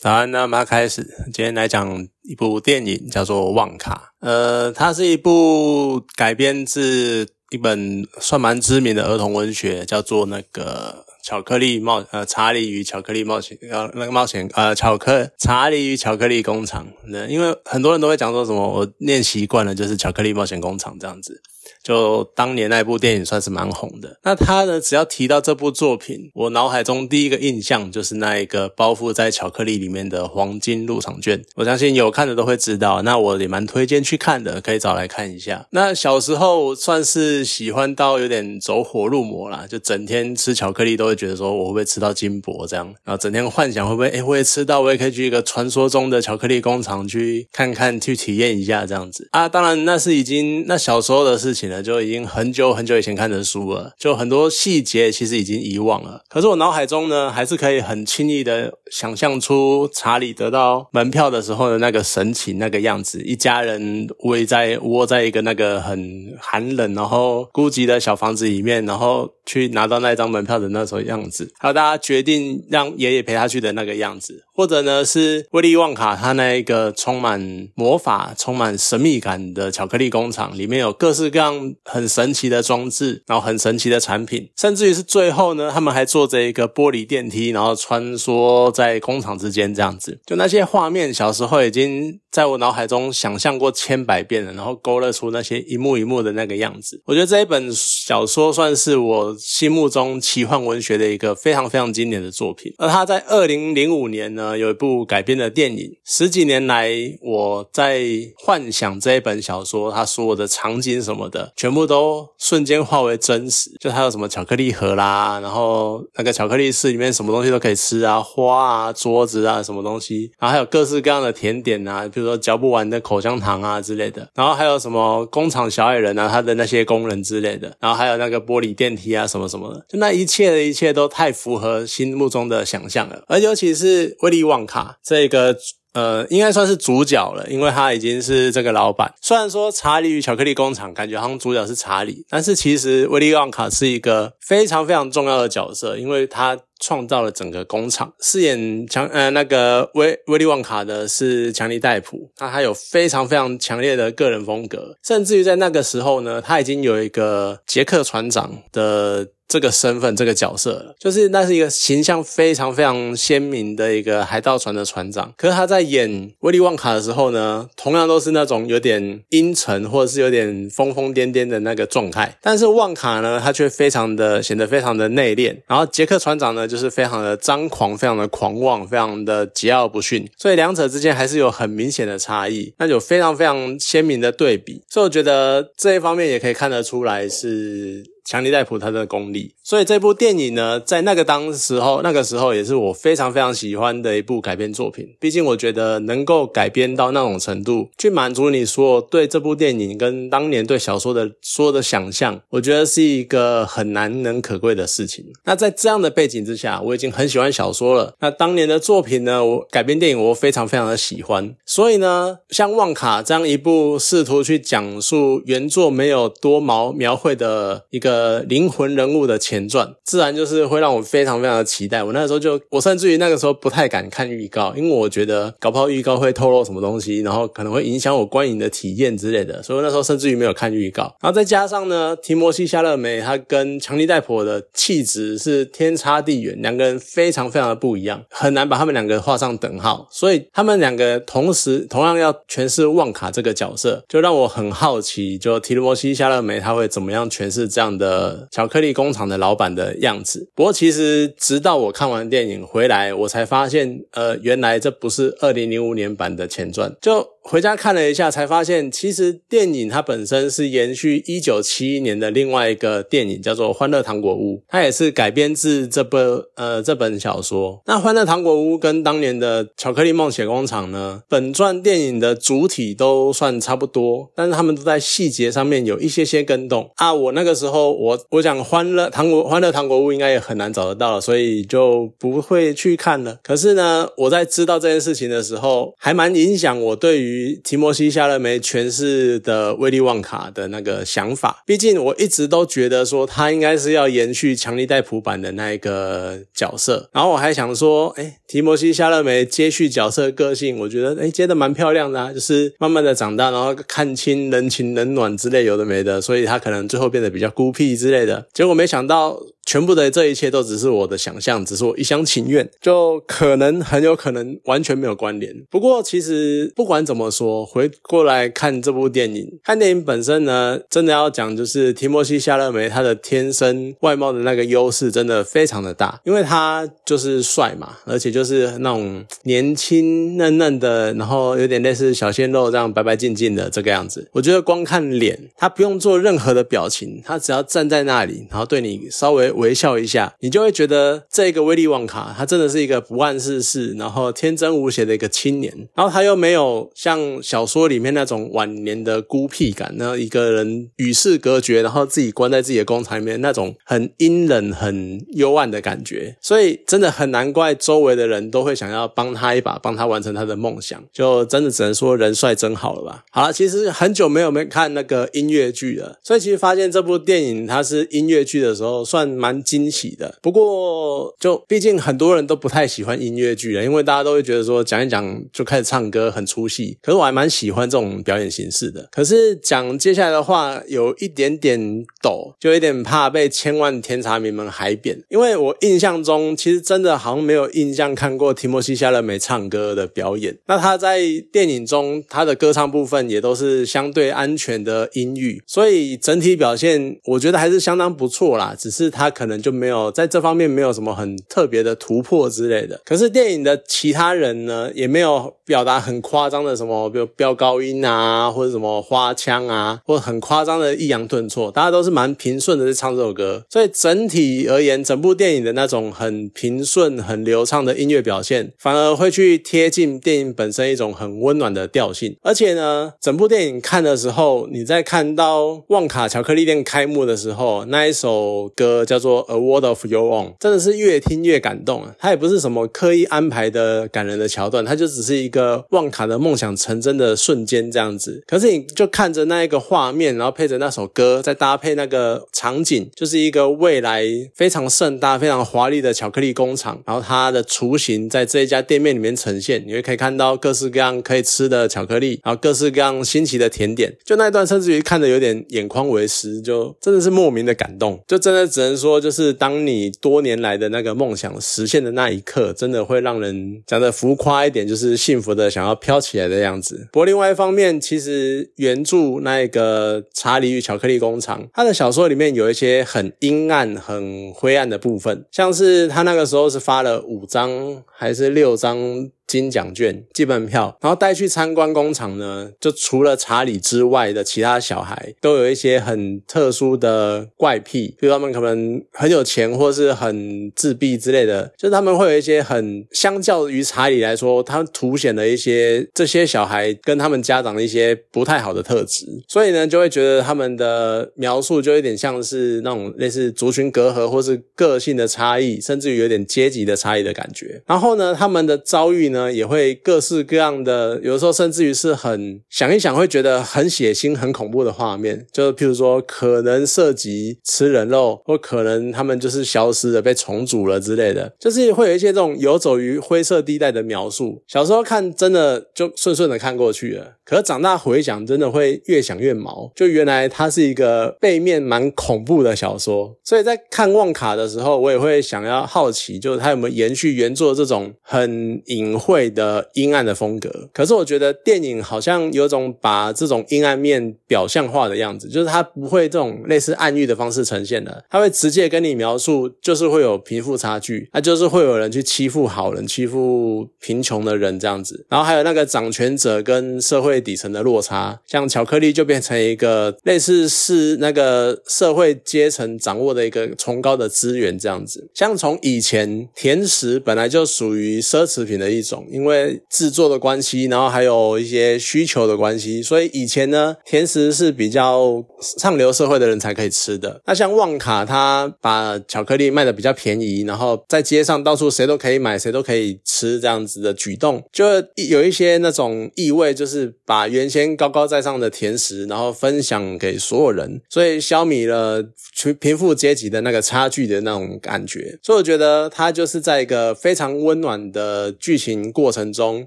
好，那么开始，今天来讲一部电影，叫做《旺卡》。呃，它是一部改编自一本算蛮知名的儿童文学，叫做那个《巧克力冒呃查理与巧克力冒险呃那个冒险呃巧克查理与巧克力工厂》。那因为很多人都会讲说什么，我念习惯了就是巧克力冒险工厂这样子。就当年那部电影算是蛮红的。那他呢，只要提到这部作品，我脑海中第一个印象就是那一个包覆在巧克力里面的黄金入场券。我相信有看的都会知道。那我也蛮推荐去看的，可以找来看一下。那小时候算是喜欢到有点走火入魔啦，就整天吃巧克力都会觉得说我会不会吃到金箔这样，然后整天幻想会不会哎我也吃到，我也可以去一个传说中的巧克力工厂去看看，去体验一下这样子啊。当然那是已经那小时候的事情。了就已经很久很久以前看的书了，就很多细节其实已经遗忘了。可是我脑海中呢，还是可以很轻易的想象出查理得到门票的时候的那个神情、那个样子，一家人围在窝在一个那个很寒冷然后孤寂的小房子里面，然后去拿到那张门票的那种样子，还有大家决定让爷爷陪他去的那个样子，或者呢是威利旺卡他那一个充满魔法、充满神秘感的巧克力工厂，里面有各式各样。很神奇的装置，然后很神奇的产品，甚至于是最后呢，他们还坐着一个玻璃电梯，然后穿梭在工厂之间，这样子，就那些画面，小时候已经在我脑海中想象过千百遍了，然后勾勒出那些一幕一幕的那个样子。我觉得这一本小说算是我心目中奇幻文学的一个非常非常经典的作品。而他在二零零五年呢，有一部改编的电影。十几年来，我在幻想这一本小说，他所有的场景什么的。全部都瞬间化为真实，就还有什么巧克力盒啦，然后那个巧克力室里面什么东西都可以吃啊，花啊，桌子啊，什么东西，然后还有各式各样的甜点啊，比如说嚼不完的口香糖啊之类的，然后还有什么工厂小矮人啊，他的那些工人之类的，然后还有那个玻璃电梯啊，什么什么的，就那一切的一切都太符合心目中的想象了，而尤其是威利旺卡这个。呃，应该算是主角了，因为他已经是这个老板。虽然说《查理与巧克力工厂》感觉好像主角是查理，但是其实威利旺卡是一个非常非常重要的角色，因为他创造了整个工厂。饰演强呃那个威威利旺卡的是强尼戴普，那他有非常非常强烈的个人风格，甚至于在那个时候呢，他已经有一个杰克船长的。这个身份，这个角色，就是那是一个形象非常非常鲜明的一个海盗船的船长。可是他在演威利旺卡的时候呢，同样都是那种有点阴沉或者是有点疯疯癫癫的那个状态。但是旺卡呢，他却非常的显得非常的内敛。然后杰克船长呢，就是非常的张狂，非常的狂妄，非常的桀骜不驯。所以两者之间还是有很明显的差异，那有非常非常鲜明的对比。所以我觉得这一方面也可以看得出来是。强尼戴普他的功力，所以这部电影呢，在那个当时候，那个时候也是我非常非常喜欢的一部改编作品。毕竟我觉得能够改编到那种程度，去满足你说对这部电影跟当年对小说的所有的想象，我觉得是一个很难能可贵的事情。那在这样的背景之下，我已经很喜欢小说了。那当年的作品呢，我改编电影我非常非常的喜欢。所以呢，像旺卡这样一部试图去讲述原作没有多毛描绘的一个。呃，灵魂人物的前传，自然就是会让我非常非常的期待。我那个时候就，我甚至于那个时候不太敢看预告，因为我觉得搞不好预告会透露什么东西，然后可能会影响我观影的体验之类的。所以那时候甚至于没有看预告。然后再加上呢，提摩西·夏勒梅他跟强尼戴普的气质是天差地远，两个人非常非常的不一样，很难把他们两个画上等号。所以他们两个同时同样要诠释旺卡这个角色，就让我很好奇，就提摩西·夏勒梅他会怎么样诠释这样的。呃，巧克力工厂的老板的样子。不过，其实直到我看完电影回来，我才发现，呃，原来这不是二零零五年版的前传。就回家看了一下，才发现其实电影它本身是延续一九七一年的另外一个电影，叫做《欢乐糖果屋》，它也是改编自这部呃这本小说。那《欢乐糖果屋》跟当年的《巧克力梦血工厂》呢，本传电影的主体都算差不多，但是他们都在细节上面有一些些跟动啊。我那个时候我我讲《欢乐糖果欢乐糖果屋》应该也很难找得到，所以就不会去看了。可是呢，我在知道这件事情的时候，还蛮影响我对于。提摩西·夏勒梅诠释的威利旺卡的那个想法。毕竟我一直都觉得说他应该是要延续强力带普版的那一个角色。然后我还想说，哎，提摩西·夏勒梅接续角色个性，我觉得哎接的蛮漂亮的，啊，就是慢慢的长大，然后看清人情冷暖之类有的没的，所以他可能最后变得比较孤僻之类的。结果没想到。全部的这一切都只是我的想象，只是我一厢情愿，就可能很有可能完全没有关联。不过其实不管怎么说，回过来看这部电影，看电影本身呢，真的要讲就是提莫西·夏勒梅他的天生外貌的那个优势真的非常的大，因为他就是帅嘛，而且就是那种年轻嫩嫩的，然后有点类似小鲜肉这样白白净净的这个样子。我觉得光看脸，他不用做任何的表情，他只要站在那里，然后对你稍微。微笑一下，你就会觉得这个威利旺卡他真的是一个不谙世事，然后天真无邪的一个青年。然后他又没有像小说里面那种晚年的孤僻感，那一个人与世隔绝，然后自己关在自己的工厂里面那种很阴冷、很幽暗的感觉。所以真的很难怪周围的人都会想要帮他一把，帮他完成他的梦想。就真的只能说人帅真好了吧？好了，其实很久没有没看那个音乐剧了，所以其实发现这部电影它是音乐剧的时候，算。蛮惊喜的，不过就毕竟很多人都不太喜欢音乐剧了，因为大家都会觉得说讲一讲就开始唱歌很出戏。可是我还蛮喜欢这种表演形式的。可是讲接下来的话有一点点抖，就有点怕被千万甜茶迷们海扁，因为我印象中其实真的好像没有印象看过提摩西·夏勒梅唱歌的表演。那他在电影中他的歌唱部分也都是相对安全的音域，所以整体表现我觉得还是相当不错啦。只是他。可能就没有在这方面没有什么很特别的突破之类的。可是电影的其他人呢，也没有表达很夸张的什么，比如飙高音啊，或者什么花腔啊，或者很夸张的抑扬顿挫，大家都是蛮平顺的在唱这首歌。所以整体而言，整部电影的那种很平顺、很流畅的音乐表现，反而会去贴近电影本身一种很温暖的调性。而且呢，整部电影看的时候，你在看到旺卡巧克力店开幕的时候，那一首歌叫做。A Word of Your Own 真的是越听越感动啊！它也不是什么刻意安排的感人的桥段，它就只是一个旺卡的梦想成真的瞬间这样子。可是你就看着那一个画面，然后配着那首歌，再搭配那个场景，就是一个未来非常盛大、非常华丽的巧克力工厂。然后它的雏形在这一家店面里面呈现，你会可以看到各式各样可以吃的巧克力，然后各式各样新奇的甜点。就那一段，甚至于看的有点眼眶为湿，就真的是莫名的感动。就真的只能说。就是当你多年来的那个梦想实现的那一刻，真的会让人讲的浮夸一点，就是幸福的想要飘起来的样子。不过另外一方面，其实原著那个《查理与巧克力工厂》，他的小说里面有一些很阴暗、很灰暗的部分，像是他那个时候是发了五张还是六张。金奖券、基本票，然后带去参观工厂呢，就除了查理之外的其他小孩，都有一些很特殊的怪癖，比如他们可能很有钱，或是很自闭之类的，就是他们会有一些很相较于查理来说，他凸显了一些这些小孩跟他们家长的一些不太好的特质，所以呢，就会觉得他们的描述就有点像是那种类似族群隔阂，或是个性的差异，甚至于有点阶级的差异的感觉。然后呢，他们的遭遇呢？呢，也会各式各样的，有的时候甚至于是很想一想会觉得很血腥、很恐怖的画面，就譬如说可能涉及吃人肉，或可能他们就是消失了、被重组了之类的，就是会有一些这种游走于灰色地带的描述。小时候看真的就顺顺的看过去了，可是长大回想，真的会越想越毛。就原来它是一个背面蛮恐怖的小说，所以在看旺卡的时候，我也会想要好奇，就是它有没有延续原作这种很隐。会的阴暗的风格，可是我觉得电影好像有种把这种阴暗面表象化的样子，就是它不会这种类似暗喻的方式呈现的，它会直接跟你描述，就是会有贫富差距，那就是会有人去欺负好人，欺负贫穷的人这样子，然后还有那个掌权者跟社会底层的落差，像巧克力就变成一个类似是那个社会阶层掌握的一个崇高的资源这样子，像从以前甜食本来就属于奢侈品的一种。因为制作的关系，然后还有一些需求的关系，所以以前呢，甜食是比较上流社会的人才可以吃的。那像旺卡，他把巧克力卖的比较便宜，然后在街上到处谁都可以买，谁都可以吃，这样子的举动，就有一些那种意味，就是把原先高高在上的甜食，然后分享给所有人，所以消弭了贫贫富阶级的那个差距的那种感觉。所以我觉得它就是在一个非常温暖的剧情过程中，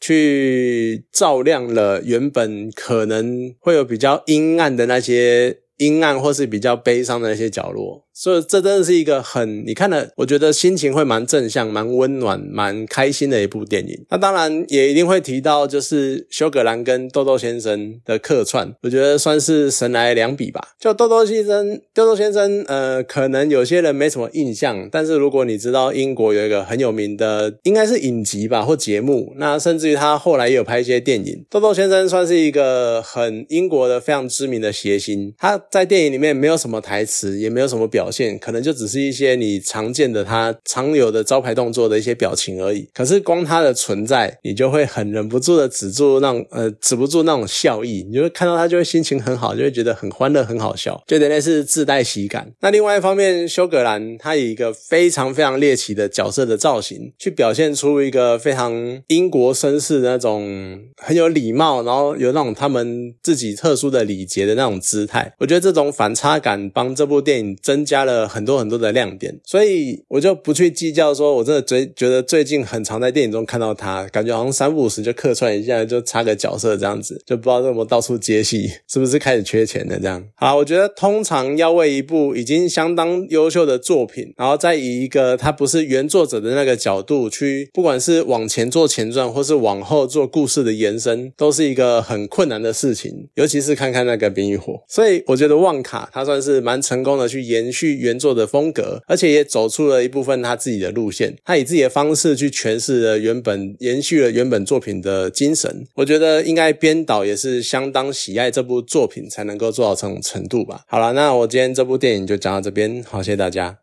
去照亮了原本可能会有比较阴暗的那些阴暗或是比较悲伤的那些角落。所以这真的是一个很你看了，我觉得心情会蛮正向、蛮温暖、蛮开心的一部电影。那当然也一定会提到，就是休格兰跟豆豆先生的客串，我觉得算是神来两笔吧。就豆豆先生，豆豆先生，呃，可能有些人没什么印象，但是如果你知道英国有一个很有名的，应该是影集吧或节目，那甚至于他后来也有拍一些电影。豆豆先生算是一个很英国的非常知名的谐星，他在电影里面没有什么台词，也没有什么表。表现可能就只是一些你常见的他常有的招牌动作的一些表情而已。可是光他的存在，你就会很忍不住的止住那种呃止不住那种笑意。你就会看到他就会心情很好，就会觉得很欢乐很好笑，就等于是自带喜感。那另外一方面，休格兰他以一个非常非常猎奇的角色的造型，去表现出一个非常英国绅士的那种很有礼貌，然后有那种他们自己特殊的礼节的那种姿态。我觉得这种反差感帮这部电影增加。加了很多很多的亮点，所以我就不去计较。说我真的最觉得最近很常在电影中看到他，感觉好像三不五时就客串一下，就插个角色这样子，就不知道怎么到处接戏，是不是开始缺钱的这样？好，我觉得通常要为一部已经相当优秀的作品，然后再以一个他不是原作者的那个角度去，不管是往前做前传，或是往后做故事的延伸，都是一个很困难的事情。尤其是看看那个冰与火，所以我觉得旺卡他算是蛮成功的去延续续。原作的风格，而且也走出了一部分他自己的路线。他以自己的方式去诠释了原本，延续了原本作品的精神。我觉得应该编导也是相当喜爱这部作品，才能够做到这种程度吧。好了，那我今天这部电影就讲到这边，好，谢谢大家。